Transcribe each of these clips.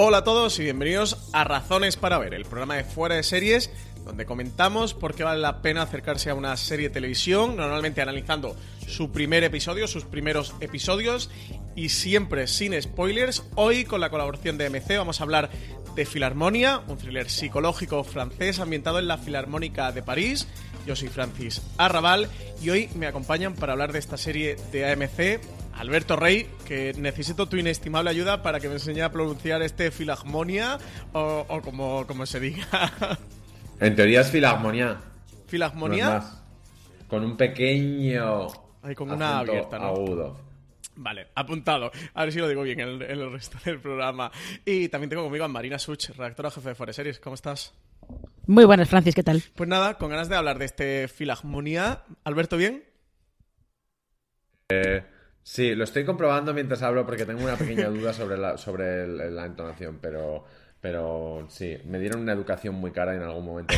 Hola a todos y bienvenidos a Razones para Ver, el programa de fuera de series donde comentamos por qué vale la pena acercarse a una serie de televisión, normalmente analizando su primer episodio, sus primeros episodios y siempre sin spoilers. Hoy con la colaboración de MC vamos a hablar de Filarmonia, un thriller psicológico francés ambientado en la Filarmónica de París. Yo soy Francis Arrabal y hoy me acompañan para hablar de esta serie de AMC Alberto Rey, que necesito tu inestimable ayuda para que me enseñe a pronunciar este Filharmonia o, como, como, se diga. En teoría es Filharmonia. ¿Filharmonia? con un pequeño. Ay, con una abierta, ¿no? Agudo. Vale, apuntado. A ver si lo digo bien en el, resto del programa. Y también tengo conmigo a Marina Such, redactora jefe de Foreseries. ¿Cómo estás? Muy buenas, Francis, ¿qué tal? Pues nada, con ganas de hablar de este Filharmonia. Alberto, ¿bien? Eh, Sí, lo estoy comprobando mientras hablo porque tengo una pequeña duda sobre la, sobre la entonación, pero, pero sí, me dieron una educación muy cara en algún momento.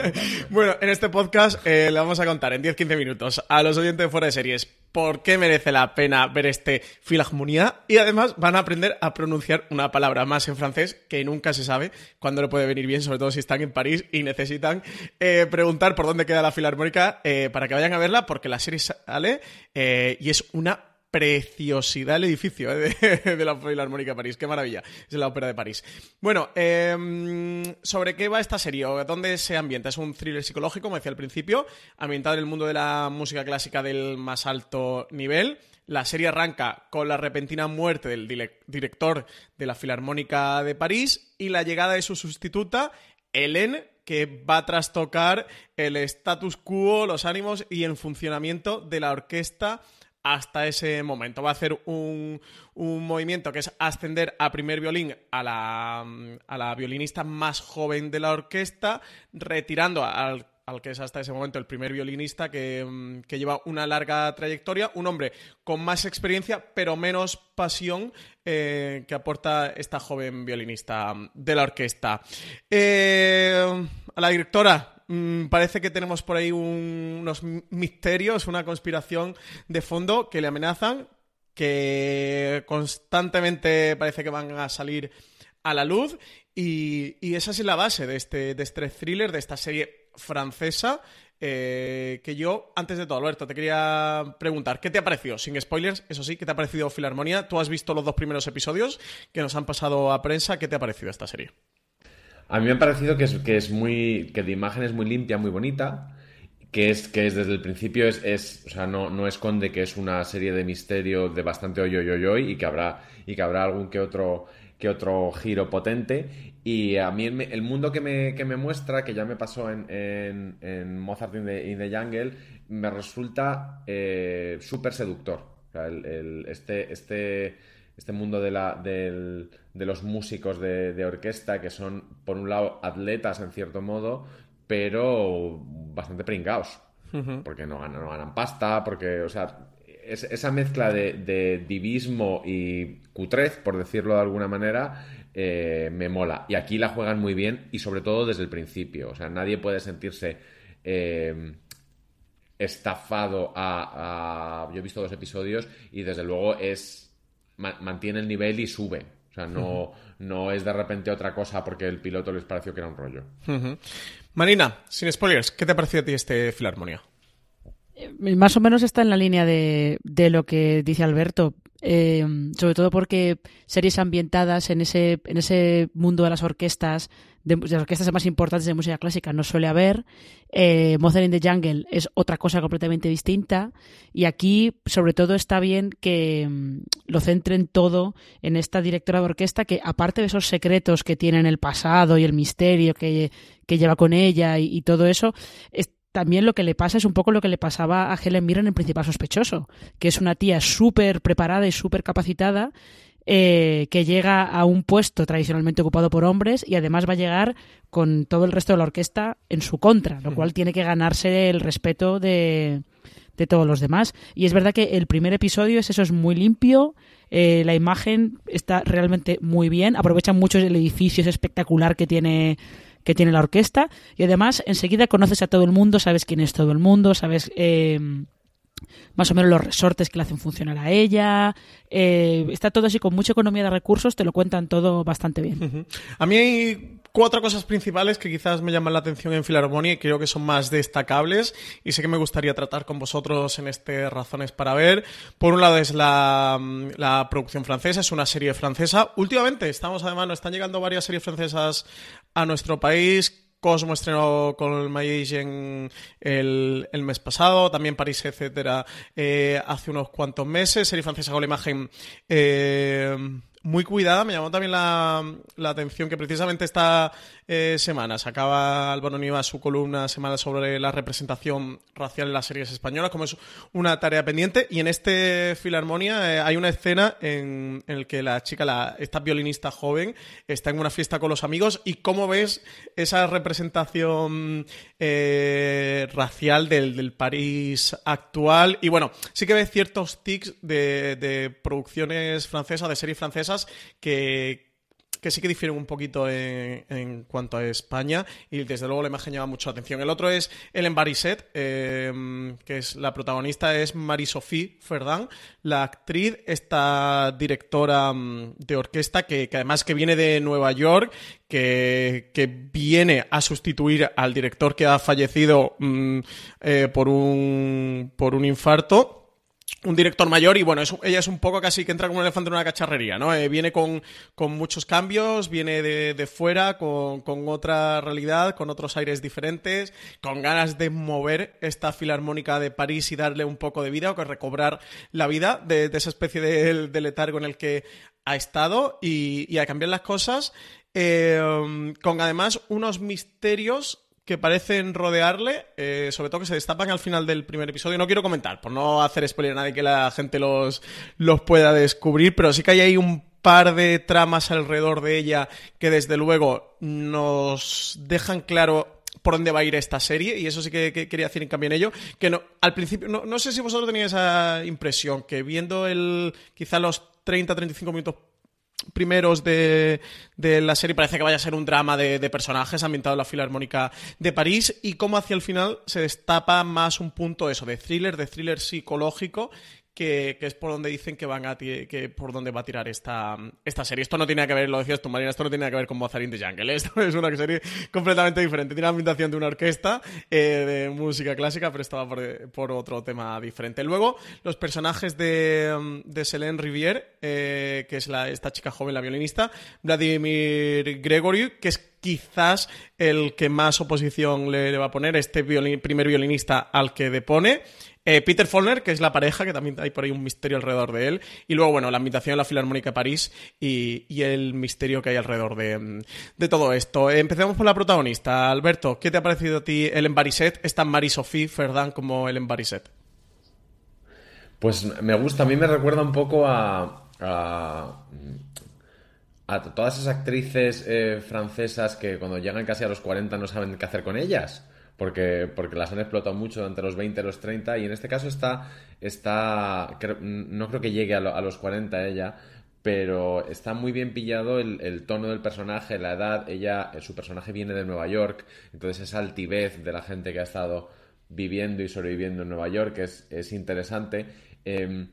bueno, en este podcast eh, le vamos a contar en 10-15 minutos a los oyentes de fuera de series por qué merece la pena ver este Filharmonia y además van a aprender a pronunciar una palabra más en francés que nunca se sabe cuándo le puede venir bien, sobre todo si están en París y necesitan eh, preguntar por dónde queda la Filarmónica eh, para que vayan a verla porque la serie sale y es una preciosidad el edificio ¿eh? de, la Filarmónica de París. Qué maravilla. Es la ópera de París. Bueno, em, ¿sobre qué va esta serie? ¿Dónde se ambienta? Es un thriller psicológico, como decía al principio, ambientado en el mundo de la música clásica del más alto nivel. La serie arranca con la repentina muerte del director de la Filarmónica de París y la llegada de su sustituta, Hélène, que va a trastocar el status quo, los ánimos y el funcionamiento de la orquesta hasta ese momento. Va a hacer un, movimiento que es ascender a primer violín a la, a la violinista más joven de la orquesta, retirando al al que es hasta ese momento el primer violinista que, lleva una larga trayectoria, un hombre con más experiencia pero menos pasión eh, que aporta esta joven violinista de la orquesta. Eh, a la directora Mm, parece que tenemos por ahí unos misterios, una conspiración de fondo que le amenazan, que constantemente parece que van a salir a la luz. Y, esa es la base de este, de este thriller, de esta serie francesa. Eh, que yo, antes de todo, Alberto, te quería preguntar, ¿qué te ha parecido? Sin spoilers, eso sí, ¿qué te ha parecido Filarmonía? Tú has visto los dos primeros episodios que nos han pasado a prensa, ¿qué te ha parecido esta serie? A mí me ha parecido que es, que es muy. que de imagen es muy limpia, muy bonita. Que es, que es desde el principio es, es o sea, no, no esconde que es una serie de misterio de bastante hoy, hoy, y que habrá, y que habrá algún que otro, que otro giro potente. Y a mí el, mundo que me, que me, muestra, que ya me pasó en, en, Mozart in the, Jungle, me resulta eh, súper seductor. El, este, este este mundo de, la, de los músicos de, orquesta que son, por un lado, atletas en cierto modo, pero bastante pringados. Porque no ganan, no ganan pasta, porque, o sea, esa mezcla de, divismo y cutrez, por decirlo de alguna manera, eh, me mola. Y aquí la juegan muy bien y sobre todo desde el principio. O sea, nadie puede sentirse eh, estafado a, Yo he visto dos episodios y desde luego es mantiene el nivel y sube. O sea, no, no es de repente otra cosa porque el piloto les pareció que era un rollo. Marina, sin spoilers, ¿qué te pareció a ti este Filarmonía? Eh, más o menos está en la línea de, de lo que dice Alberto. Eh, sobre todo porque series ambientadas en ese, en ese mundo de las orquestas, de, las orquestas más importantes de música clásica, no suele haber. Eh, Mother in the Jungle es otra cosa completamente distinta. Y aquí, sobre todo, está bien que mm, lo centren todo en esta directora de orquesta que, aparte de esos secretos que tiene en el pasado y el misterio que, que lleva con ella y, y todo eso, es, también lo que le pasa es un poco lo que le pasaba a Helen Mirren en Principal Sospechoso, que es una tía súper preparada y súper capacitada eh, que llega a un puesto tradicionalmente ocupado por hombres y además va a llegar con todo el resto de la orquesta en su contra, lo cual tiene que ganarse el respeto de, de todos los demás. Y es verdad que el primer episodio es eso, es muy limpio, eh, la imagen está realmente muy bien, aprovechan mucho el edificio, es espectacular que tiene que tiene la orquesta y además enseguida conoces a todo el mundo, sabes quién es todo el mundo, sabes eh, más o menos los resortes que le hacen funcionar a ella. Eh, está todo así con mucha economía de recursos, te lo cuentan todo bastante bien. A mí hay cuatro cosas principales que quizás me llaman la atención en Filarmonía y creo que son más destacables y sé que me gustaría tratar con vosotros en este Razones para Ver. Por un lado es la, la producción francesa, es una serie francesa. Últimamente estamos además, nos están llegando varias series francesas a nuestro país Cosmo estrenó con el, el mes pasado, también París, etcétera, eh, hace unos cuantos meses. Serie francesa con la imagen eh, muy cuidada. Me llamó también la, atención que precisamente esta eh, semana sacaba Álvaro Niva su columna semana sobre la representación racial en las series españolas, como es una tarea pendiente. Y en este Filarmonia eh, hay una escena en, en la que la chica, la, esta violinista joven, está en una fiesta con los amigos. ¿Y cómo ves esa representación eh, racial del, del, París actual? Y bueno, sí que ves ciertos tics de producciones francesas, de series francesas, que sí que difieren un poquito en, cuanto a España y desde luego la imagen llama mucho la atención. El otro es Ellen Barisset, eh, que es la protagonista, es Marie-Sophie Ferdin, la actriz, esta directora mm, de orquesta que, además que viene de Nueva York, que, viene a sustituir al director que ha fallecido mmm, eh, por, un, por un infarto un director mayor y bueno, es, ella es un poco casi que entra como un elefante en una cacharrería, ¿no? Eh, viene con, con, muchos cambios, viene de, de fuera, con, con, otra realidad, con otros aires diferentes, con ganas de mover esta filarmónica de París y darle un poco de vida o que recobrar la vida de, esa especie de, de, letargo en el que ha estado y, y a cambiar las cosas, eh, con además unos misterios que parecen rodearle, eh, sobre todo que se destapan al final del primer episodio. No quiero comentar, por no hacer spoiler a nadie que la gente los, los pueda descubrir, pero sí que hay ahí un par de tramas alrededor de ella que desde luego nos dejan claro por dónde va a ir esta serie y eso sí que, que quería decir en cambio en ello que no al principio no, no sé si vosotros teníais esa impresión que viendo el quizá los 30 35 minutos primeros de, de, la serie. Parece que vaya a ser un drama de, de, personajes ambientado en la Filarmónica de París. Y cómo hacia el final se destapa más un punto eso de thriller, de thriller psicológico que, es por donde dicen que van a que por donde va a tirar esta, esta serie. Esto no tiene que ver, lo decías tú, Marina, esto no tiene que ver con Mozart in the Jungle. Esto es una serie completamente diferente. Tiene la ambientación de una orquesta eh, de música clásica, pero estaba por, por, otro tema diferente. Luego, los personajes de, de Selene Rivière, eh, que es la, esta chica joven, la violinista, Vladimir Gregory, que es quizás el que más oposición le, va a poner, este primer violinista al que depone. Eh, Peter Follner, que es la pareja, que también hay por ahí un misterio alrededor de él. Y luego, bueno, la invitación a la Filarmónica de París y, el misterio que hay alrededor de, de todo esto. Empecemos por la protagonista. Alberto, ¿qué te ha parecido a ti el Barisset? Es tan Marie-Sophie Ferdin como el Barisset. Pues me gusta, a mí me recuerda un poco a, a, a todas esas actrices eh, francesas que cuando llegan casi a los 40 no saben qué hacer con ellas porque, porque las han explotado mucho entre los 20 y los 30 y en este caso está, está no creo que llegue a, lo, a los 40 ella, pero está muy bien pillado el, tono del personaje, la edad, ella, su personaje viene de Nueva York, entonces esa altivez de la gente que ha estado viviendo y sobreviviendo en Nueva York es, es interesante. Eh,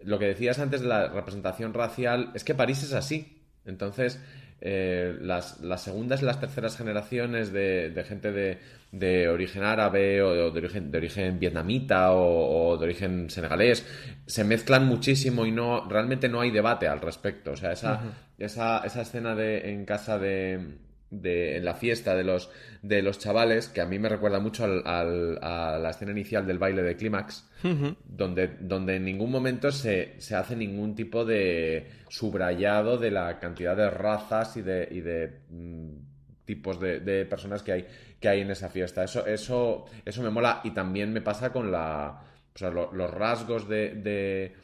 lo que decías antes de la representación racial es que París es así. Entonces, eh, las, segundas y las terceras generaciones de, gente de, origen árabe o de, origen, de origen vietnamita o, de origen senegalés se mezclan muchísimo y no realmente no hay debate al respecto. O sea, esa, esa, esa escena de, en casa de, de, en la fiesta de los, de los chavales, que a mí me recuerda mucho al, a la escena inicial del baile de Clímax, donde, donde en ningún momento se, se, hace ningún tipo de subrayado de la cantidad de razas y de, y de mm, tipos de, personas que hay, que hay en esa fiesta. Eso, eso, eso me mola y también me pasa con la, los rasgos de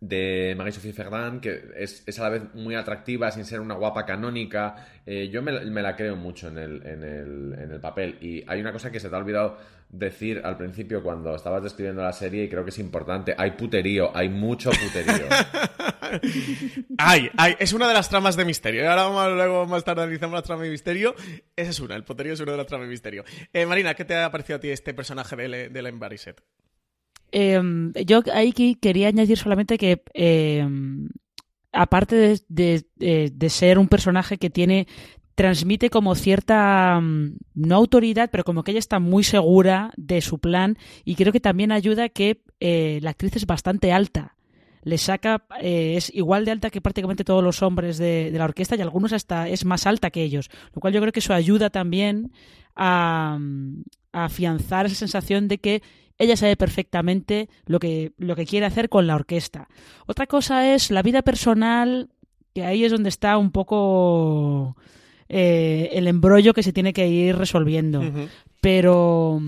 de Marie-Sophie Ferrand, que es, a la vez muy atractiva sin ser una guapa canónica. Eh, yo me, la creo mucho en el, en, el, en el, papel. Y hay una cosa que se te ha olvidado decir al principio cuando estabas describiendo la serie y creo que es importante. Hay puterío, hay mucho puterío. hay, es una de las tramas de misterio. Ahora luego más tarde analizamos la trama de misterio. Esa es una, el puterío es una de las tramas de misterio. Eh, Marina, ¿qué te ha parecido a ti este personaje de, la Embarrassed? Em, yo ahí quería añadir solamente que, em, aparte de, ser un personaje que tiene transmite como cierta, mm, no autoridad, pero como que ella está muy segura de su plan y creo que también ayuda que eh, la actriz es bastante alta. Le saca, eh, es igual de alta que prácticamente todos los hombres de, la orquesta y algunos hasta es más alta que ellos, lo cual yo creo que eso ayuda también a, a afianzar esa sensación de que ella sabe perfectamente lo que, lo que quiere hacer con la orquesta. Otra cosa es la vida personal, que ahí es donde está un poco eh, el embrollo que se tiene que ir resolviendo. Pero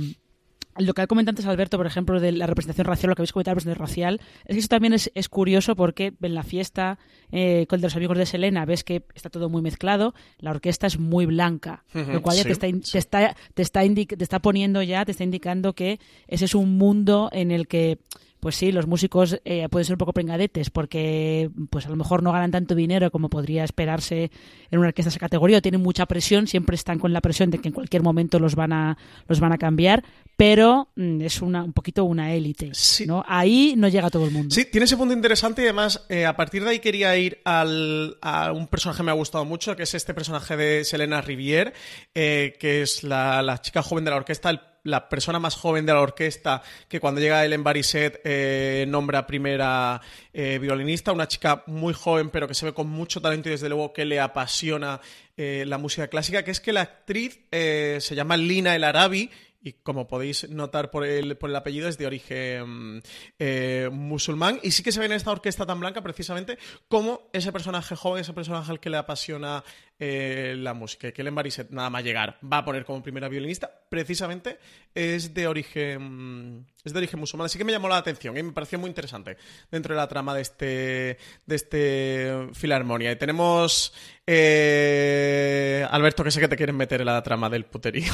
lo que ha comentado antes Alberto, por ejemplo, de la representación racial, lo que habéis comentado de la representación racial, es que eso también es, curioso porque en la fiesta eh, con los amigos de Selena ves que está todo muy mezclado, la orquesta es muy blanca, lo cual ya te, está, te, está, te, está te está poniendo ya, te está indicando que ese es un mundo en el que pues sí, los músicos eh, pueden ser un poco pringadetes porque pues a lo mejor no ganan tanto dinero como podría esperarse en una orquesta de esa categoría, o tienen mucha presión, siempre están con la presión de que en cualquier momento los van a, los van a cambiar, pero mm, es una, un poquito una élite. ¿no? Ahí no llega todo el mundo. Sí, tiene ese punto interesante y además eh, a partir de ahí quería ir al, a un personaje que me ha gustado mucho, que es este personaje de Selena Rivière, eh, que es la, la, chica joven de la orquesta, el la persona más joven de la orquesta que cuando llega el Embariset eh, nombra primera eh, violinista, una chica muy joven pero que se ve con mucho talento y desde luego que le apasiona eh, la música clásica, que es que la actriz se llama Lina El Arabi y como podéis notar por el, por el apellido es de origen eh, musulmán. Y sí que se ve en esta orquesta tan blanca precisamente como ese personaje joven, ese personaje al que le apasiona eh, la música, que el Bariset nada más llegar va a poner como primera violinista, precisamente es de origen es de origen musulmán, así que me llamó la atención y me pareció muy interesante dentro de la trama de este de este Filarmonia. Y tenemos eh, Alberto, que sé que te quieren meter en la trama del puterío.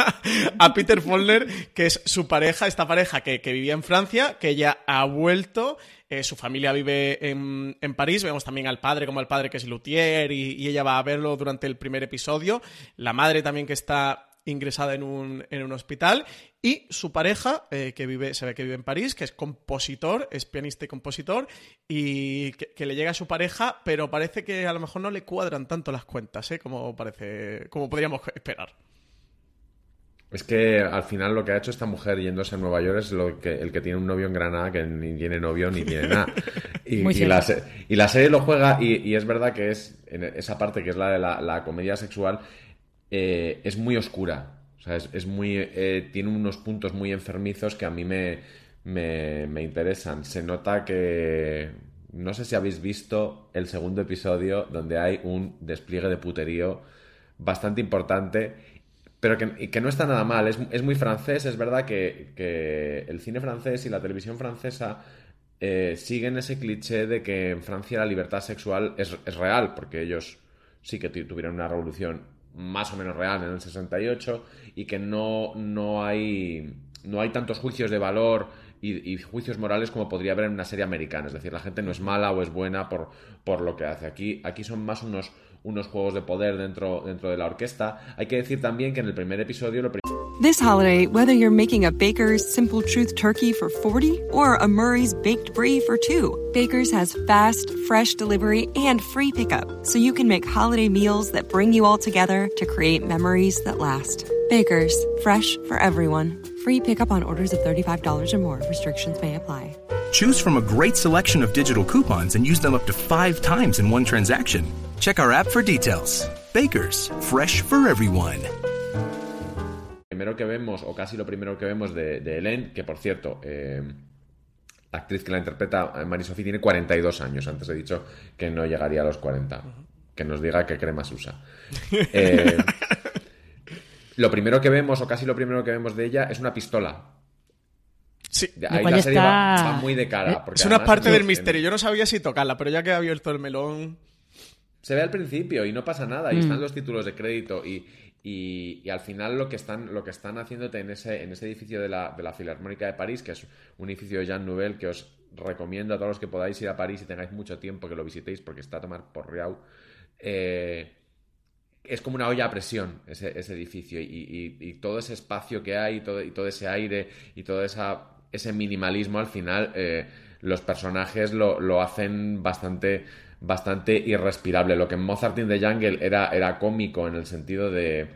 a Peter Follner, que es su pareja, esta pareja que, vivía en Francia, que ya ha vuelto. Eh, su familia vive en, París. Vemos también al padre como al padre que es luthier y, ella va a verlo durante el primer episodio. La madre también que está ingresada en un, en un hospital y su pareja, eh, que vive, se ve que vive en París, que es compositor, es pianista y compositor, y que, le llega a su pareja, pero parece que a lo mejor no le cuadran tanto las cuentas, ¿eh? como parece, como podríamos esperar. Es que al final lo que ha hecho esta mujer yéndose a Nueva York es lo que, el que tiene un novio en Granada que ni tiene novio ni tiene nada. Y, la, y la, serie lo juega y, es verdad que es en esa parte que es la de la, comedia sexual eh, es muy oscura. O sea, es, muy eh, tiene unos puntos muy enfermizos que a mí me, me, me interesan. Se nota que no sé si habéis visto el segundo episodio donde hay un despliegue de puterío bastante importante pero que, no está nada mal. Es, muy francés, es verdad que, el cine francés y la televisión francesa eh, siguen ese cliché de que en Francia la libertad sexual es, real, porque ellos sí que tuvieron una revolución más o menos real en el 68 y que no, no, hay, no hay tantos juicios de valor y, juicios morales como podría haber en una serie americana. Es decir, la gente no es mala o es buena por, por lo que hace. Aquí, aquí son más unos, unos juegos de poder dentro, dentro de la orquesta. Hay que decir también que en el primer episodio lo This holiday, whether you're making a Baker's Simple Truth turkey for 40 or a Murray's Baked Brie for 2, Baker's has fast, fresh delivery and free pickup, so you can make holiday meals that bring you all together to create memories that last. Baker's, fresh for everyone. Free pickup on orders of $35 or more. Restrictions may apply. Choose from a great selection of digital coupons and use them up to five times in one transaction. Check our app for details. Baker's, fresh for everyone. Primero que vemos, o casi lo primero que vemos de, de Helen, que por cierto, eh, la actriz que la interpreta, eh, Marie-Sophie, tiene 42 años. Antes he dicho que no llegaría a los 40. Que nos diga qué cremas usa. Eh, lo primero que vemos, o casi lo primero que vemos de ella, es una pistola. Sí. Ahí la serie va, va muy de cara. Es una parte del misterio. Yo no sabía si tocarla, pero ya que ha abierto el melón. Se ve al principio y no pasa nada. Y Mm. están los títulos de crédito. Y, y, y al final lo que están, lo que están haciéndote en ese, en ese edificio de la, de la Filarmónica de París, que es un edificio de Jean Nouvel que os recomiendo a todos los que podáis ir a París y tengáis mucho tiempo que lo visitéis porque está a tomar por riau. Eh, es como una olla a presión ese, ese edificio y, y- y todo ese espacio que hay y todo, y todo ese aire y todo esa, ese minimalismo al final eh, los personajes lo, lo hacen bastante bastante irrespirable lo que en Mozart in the Jungle era, era cómico en el sentido de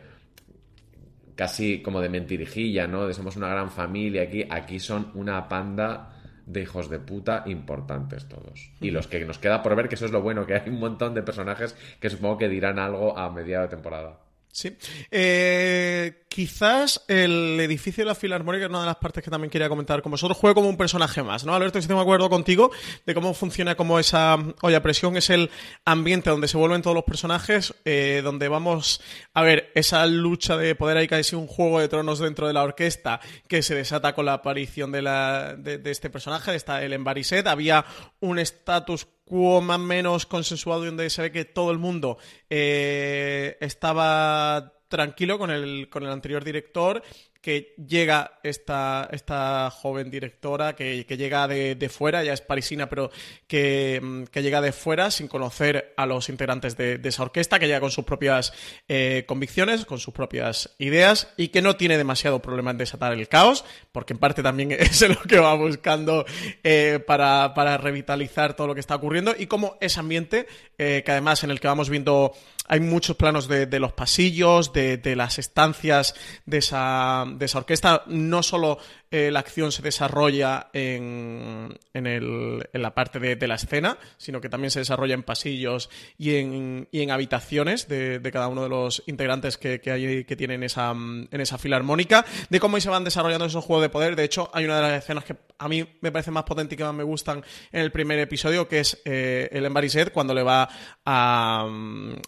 casi como de mentirijilla, ¿no? De somos una gran familia aquí. Aquí son una panda de hijos de puta importantes todos. Y los que nos queda por ver, que eso es lo bueno, que hay un montón de personajes que supongo que dirán algo a mediado de temporada. Sí. Eh, quizás el edificio de la Filarmónica es una de las partes que también quería comentar con vosotros. Juega como un personaje más, ¿no? Alberto, si de acuerdo contigo de cómo funciona como esa olla presión. Es el ambiente donde se vuelven todos los personajes, eh, donde vamos a ver esa lucha de poder ahí casi un juego de tronos dentro de la orquesta que se desata con la aparición de, la, de, este personaje, de esta Ellen Bariset. Había un status más o menos consensuado donde se ve que todo el mundo eh, estaba tranquilo con el, con el anterior director que llega esta, esta joven directora que, que llega de, de, fuera, ya es parisina, pero que, que, llega de fuera sin conocer a los integrantes de, de esa orquesta, que llega con sus propias eh, convicciones, con sus propias ideas y que no tiene demasiado problema en desatar el caos, porque en parte también es lo que va buscando eh, para, para, revitalizar todo lo que está ocurriendo y como ese ambiente, eh, que además en el que vamos viendo hay muchos planos de, de los pasillos, de, de, las estancias de esa, de esa orquesta. No solo eh, la acción se desarrolla en, en, el, en la parte de, de, la escena, sino que también se desarrolla en pasillos y en, y en habitaciones de, de, cada uno de los integrantes que, que, tienen esa, en esa filarmónica, de cómo se van desarrollando esos juegos de poder. De hecho, hay una de las escenas que a mí me parece más potente y que más me gustan en el primer episodio, que es eh, el Embariset, cuando le va a,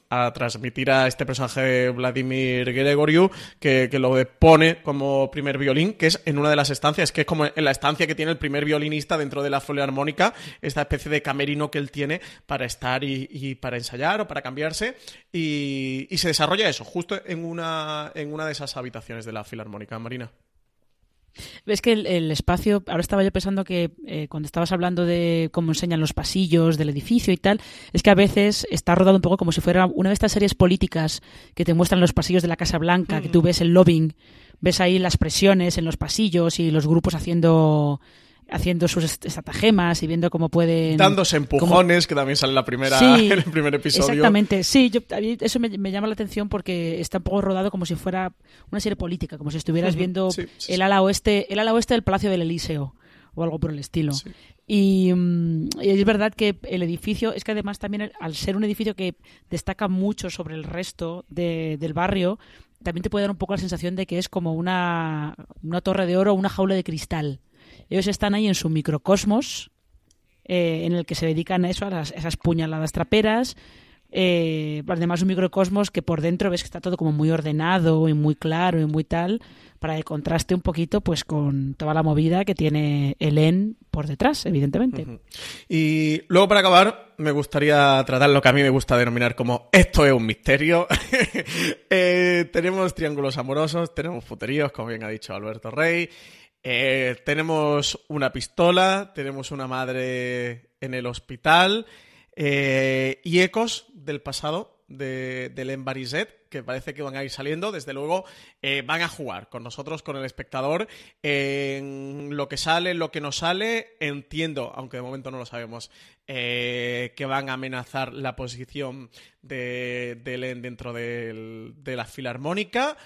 a transmitir a este personaje de Vladimir Gregoriu, que, que, lo pone como primer violín, que es en una de las estancias, que es como en la estancia que tiene el primer violinista dentro de la filarmónica, esta especie de camerino que él tiene para estar y, y para ensayar o para cambiarse, y, y, se desarrolla eso, justo en una, en una de esas habitaciones de la filarmónica, Marina. Es que el, el, espacio, ahora estaba yo pensando que eh, cuando estabas hablando de cómo enseñan los pasillos del edificio y tal, es que a veces está rodado un poco como si fuera una de estas series políticas que te muestran los pasillos de la Casa Blanca, mm. que tú ves el lobbying, ves ahí las presiones en los pasillos y los grupos haciendo haciendo sus estratagemas y viendo cómo pueden... Dándose empujones, cómo... que también sale en, la primera, sí, en el primer episodio. Exactamente, sí, yo, a mí eso me, me, llama la atención porque está un poco rodado como si fuera una serie política, como si estuvieras viendo sí, sí, el ala oeste el ala oeste del Palacio del Elíseo o algo por el estilo. Y, y, es verdad que el edificio, es que además también al ser un edificio que destaca mucho sobre el resto de, del barrio, también te puede dar un poco la sensación de que es como una, una torre de oro o una jaula de cristal. Ellos están ahí en su microcosmos, eh, en el que se dedican a eso, a las, esas puñaladas traperas. Eh, además, un microcosmos que por dentro ves que está todo como muy ordenado y muy claro y muy tal, para que contraste un poquito pues con toda la movida que tiene Helen por detrás, evidentemente. Y luego, para acabar, me gustaría tratar lo que a mí me gusta denominar como esto es un misterio. eh, tenemos triángulos amorosos, tenemos puteríos, como bien ha dicho Alberto Rey. Eh, tenemos una pistola, tenemos una madre en el hospital eh, y ecos del pasado de, del Embariset, que parece que van a ir saliendo. Desde luego, eh, van a jugar con nosotros, con el espectador, en lo que sale, lo que no sale. Entiendo, aunque de momento no lo sabemos, eh, que van a amenazar la posición de, de Len dentro de la filarmónica.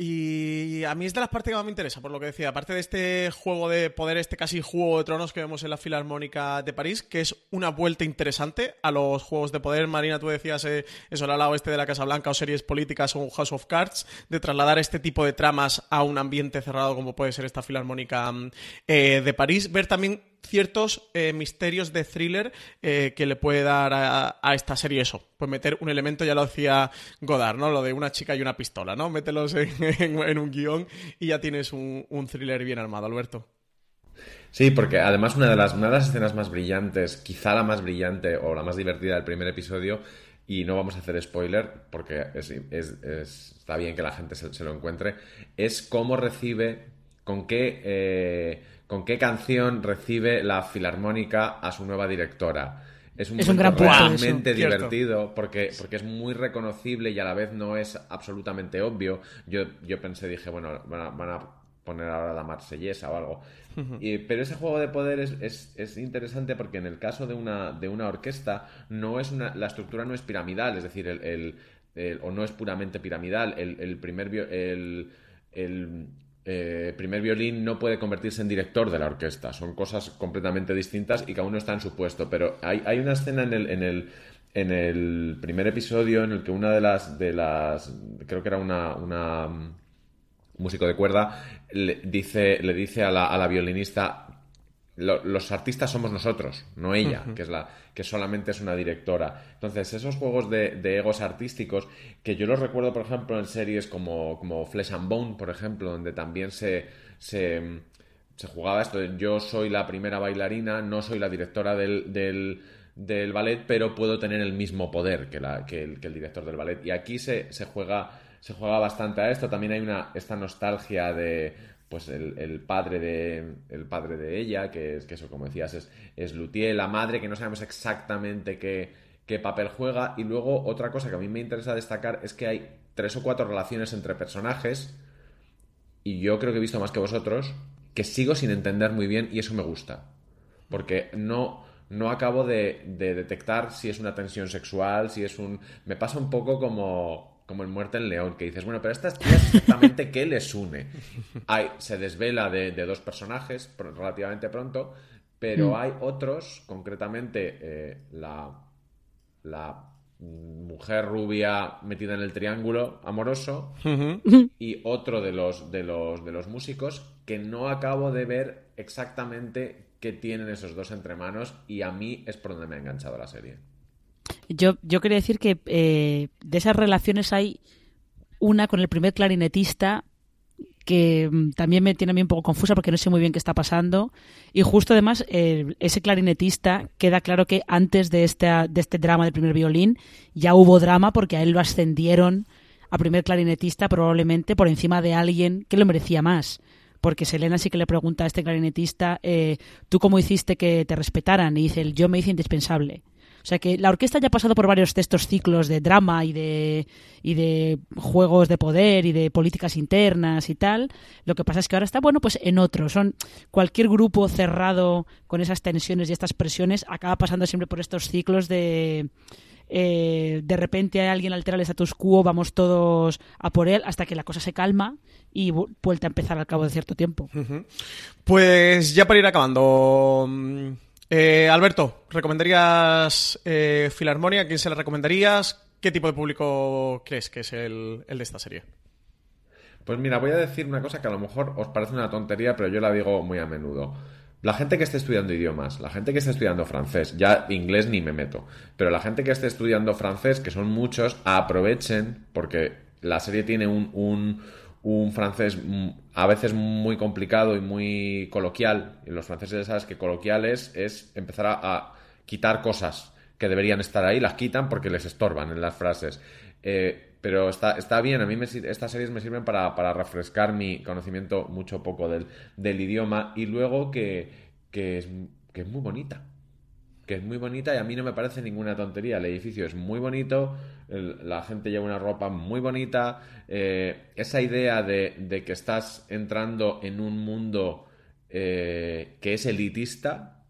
Y a mí es de las partes que más me interesa, por lo que decía, aparte de este juego de poder, este casi juego de tronos que vemos en la Filarmónica de París, que es una vuelta interesante a los juegos de poder. Marina, tú decías eh, eso al lado este de la Casa Blanca o series políticas o House of Cards, de trasladar este tipo de tramas a un ambiente cerrado como puede ser esta Filarmónica mm, eh, de París. Ver también ciertos eh, misterios de thriller eh, que le puede dar a, esta serie eso. Pues meter un elemento, ya lo decía Godard, ¿no? Lo de una chica y una pistola, ¿no? Mételos en, un guion y ya tienes un, thriller bien armado, Alberto. Sí, porque además una de, las, una de las escenas más brillantes, quizá la más brillante o la más divertida del primer episodio, y no vamos a hacer spoiler porque está bien que la gente se, lo encuentre, es cómo recibe, con qué... Eh, con qué canción recibe la Filarmónica a su nueva directora. Es un, es un gran realmente divertido porque, porque es muy reconocible y a la vez no es absolutamente obvio. Yo, yo pensé, dije, bueno, van a, poner ahora la marsellesa o algo. pero ese juego de poder es, es, interesante porque en el caso de una, de una orquesta no es una, la estructura no es piramidal, es decir, el, o no es puramente piramidal. El, el primer... el, el eh, primer violín no puede convertirse en director de la orquesta. Son cosas completamente distintas y cada uno está en su puesto. Pero hay, hay una escena en el, en el, en el primer episodio en el que una de las, de las creo que era una, una mm, músico de cuerda, le dice, le dice a la, a la violinista, los artistas somos nosotros, no ella, que es la que solamente es una directora. Entonces, esos juegos de, egos artísticos, que yo los recuerdo, por ejemplo, en series como, como Flesh and Bone, por ejemplo, donde también se, se, jugaba esto. Yo soy la primera bailarina, no soy la directora del, del, ballet, pero puedo tener el mismo poder que, la, que, el, que el director del ballet. Y aquí se, se juega se juega bastante a esto. También hay una esta nostalgia de pues el, padre de el padre de ella, que es que eso, como decías, es, es Luthier, la madre, que no sabemos exactamente qué, qué papel juega. Y luego otra cosa que a mí me interesa destacar es que hay tres o cuatro relaciones entre personajes, y yo creo que he visto más que vosotros, que sigo sin entender muy bien, y eso me gusta. Porque no, no acabo de detectar si es una tensión sexual, si es un. Me pasa un poco como como en Muerte en León, que dices, bueno, pero estas tías exactamente qué les une. Hay, se desvela de, dos personajes relativamente pronto, pero mm. hay otros, concretamente eh, la, la mujer rubia metida en el triángulo amoroso y otro de los, de, los, de los músicos que no acabo de ver exactamente qué tienen esos dos entre manos y a mí es por donde me ha enganchado la serie. Yo, yo quería decir que eh, de esas relaciones hay una con el primer clarinetista que mm, también me tiene a mí un poco confusa porque no sé muy bien qué está pasando. Y justo además, ese clarinetista queda claro que antes de, de este drama del primer violín ya hubo drama porque a él lo ascendieron a primer clarinetista probablemente por encima de alguien que lo merecía más. Porque Selena sí que le pregunta a este clarinetista, eh, ¿tú cómo hiciste que te respetaran? Y dice, yo me hice indispensable. O sea que la orquesta ya ha pasado por varios de estos ciclos de drama y de, y de juegos de poder y de políticas internas y tal. Lo que pasa es que ahora está, bueno, pues en otro. Son cualquier grupo cerrado con esas tensiones y estas presiones acaba pasando siempre por estos ciclos de... Eh, de repente alguien altera el status quo, vamos todos a por él hasta que la cosa se calma y vuelta a empezar al cabo de cierto tiempo. Pues ya para ir acabando, mm, eh, Alberto, ¿recomendarías eh, Filarmonia? ¿A quién se la recomendarías? ¿Qué tipo de público crees que es el, de esta serie? Pues mira, voy a decir una cosa que a lo mejor os parece una tontería, pero yo la digo muy a menudo. La gente que esté estudiando idiomas, la gente que esté estudiando francés, ya inglés ni me meto, pero la gente que esté estudiando francés, que son muchos, aprovechen, porque la serie tiene un un francés a veces muy complicado y muy coloquial. Y los franceses sabes que coloquiales es empezar a, quitar cosas que deberían estar ahí, las quitan porque les estorban en las frases. Eh, pero está, está bien, a mí estas series me sirven para, refrescar mi conocimiento mucho poco del, idioma y luego que, es, que es muy bonita. Que es muy bonita y a mí no me parece ninguna tontería. El edificio es muy bonito, la gente lleva una ropa muy bonita. Eh, esa idea de, que estás entrando en un mundo eh, que es elitista,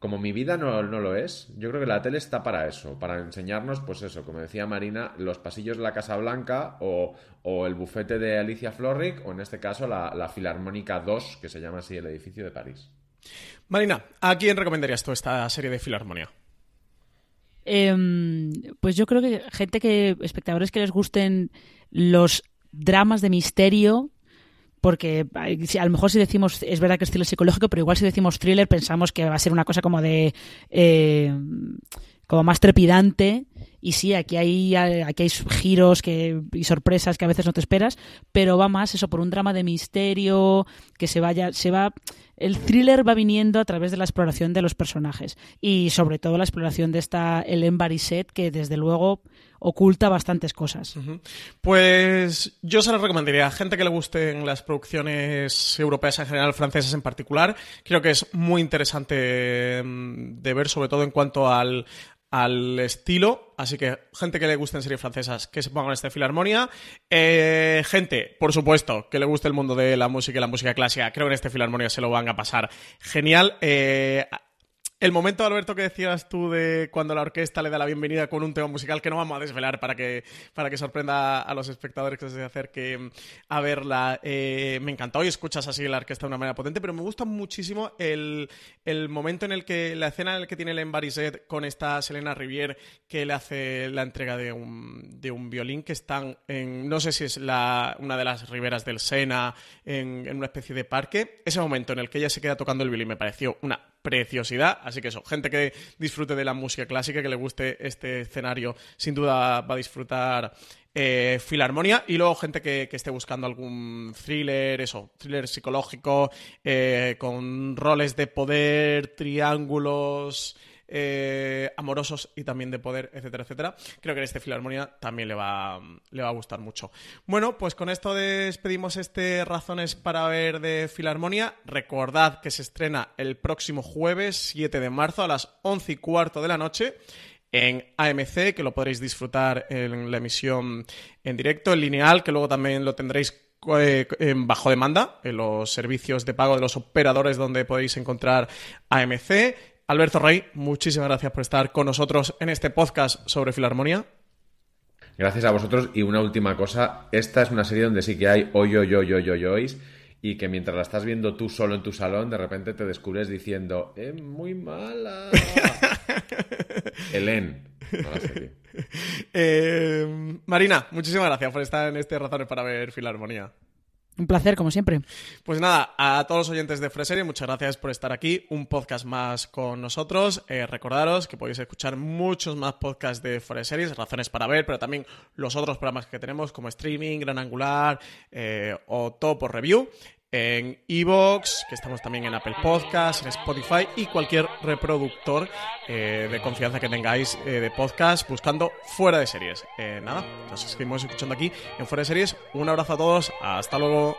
como mi vida no, lo es, yo creo que la tele está para eso, para enseñarnos, pues eso, como decía Marina, los pasillos de la Casa Blanca o, el bufete de Alicia Florrick o en este caso la, la Filarmónica 2, que se llama así el edificio de París. Marina, ¿a quién recomendarías tú esta serie de Filarmonía? Em, pues yo creo que gente que, espectadores que les gusten los dramas de misterio, porque a lo mejor si decimos, es verdad que es thriller psicológico, pero igual si decimos thriller pensamos que va a ser una cosa como de... Eh, como más trepidante y sí, aquí hay, aquí hay giros que, y sorpresas que a veces no te esperas, pero va más eso por un drama de misterio que se vaya, se va, el thriller va viniendo a través de la exploración de los personajes y sobre todo la exploración de esta Hélène Barisset que desde luego oculta bastantes cosas. Pues yo se lo recomendaría a gente que le gusten las producciones europeas en general, francesas en particular. Creo que es muy interesante mm, de ver, sobre todo en cuanto al, al estilo. Así que, gente que le gusten series francesas, que se pongan esta filarmonía. Eh, gente, por supuesto, que le guste el mundo de la música y la música clásica, creo que en este filarmonía se lo van a pasar genial. Eh, el momento, Alberto, que decías tú de cuando la orquesta le da la bienvenida con un tema musical que no vamos a desvelar para que, para que sorprenda a los espectadores que se acerquen a verla, eh, me encantó y escuchas así la orquesta de una manera potente, pero me gusta muchísimo el, momento en el que, la escena en la que tiene el Barisset con esta Selena Rivier que le hace la entrega de un, de un violín que están en, no sé si es la, una de las riberas del Sena, en, en una especie de parque. Ese momento en el que ella se queda tocando el violín me pareció una preciosidad. Así que eso, gente que disfrute de la música clásica, que le guste este escenario, sin duda va a disfrutar eh. Y luego gente que, esté buscando algún thriller, eso, thriller psicológico, eh, con roles de poder, triángulos. Eh, amorosos y también de poder, etcétera, etcétera. Creo que en este Filarmonía también le va, le va a gustar mucho. Bueno, pues con esto despedimos este Razones para ver de Filarmonía. Recordad que se estrena el próximo jueves 7 de marzo a las 11 y cuarto de la noche en AMC, que lo podréis disfrutar en la emisión en directo, en lineal, que luego también lo tendréis eh, bajo demanda en los servicios de pago de los operadores donde podéis encontrar AMC Alberto Rey, muchísimas gracias por estar con nosotros en este podcast sobre Filarmonía. Gracias a vosotros. Y una última cosa, esta es una serie donde sí que hay hoy, hoy, hoy, hoy, hoy, hoy y que mientras la estás viendo tú solo en tu salón, de repente te descubres diciendo, es muy mala. Helen. Eh, Marina, muchísimas gracias por estar en este Razones para ver Filarmonía. Un placer, como siempre. Pues nada, a todos los oyentes de Freserie, muchas gracias por estar aquí. Un podcast más con nosotros. Eh, recordaros que podéis escuchar muchos más podcasts de Freseries, razones para ver, pero también los otros programas que tenemos como streaming, Gran Angular eh, o Top por Review en Evox, que estamos también en Apple Podcasts, en Spotify y cualquier reproductor eh, de confianza que tengáis eh, de podcast buscando fuera de series. Eh, nada, nos seguimos escuchando aquí en fuera de series. Un abrazo a todos, hasta luego.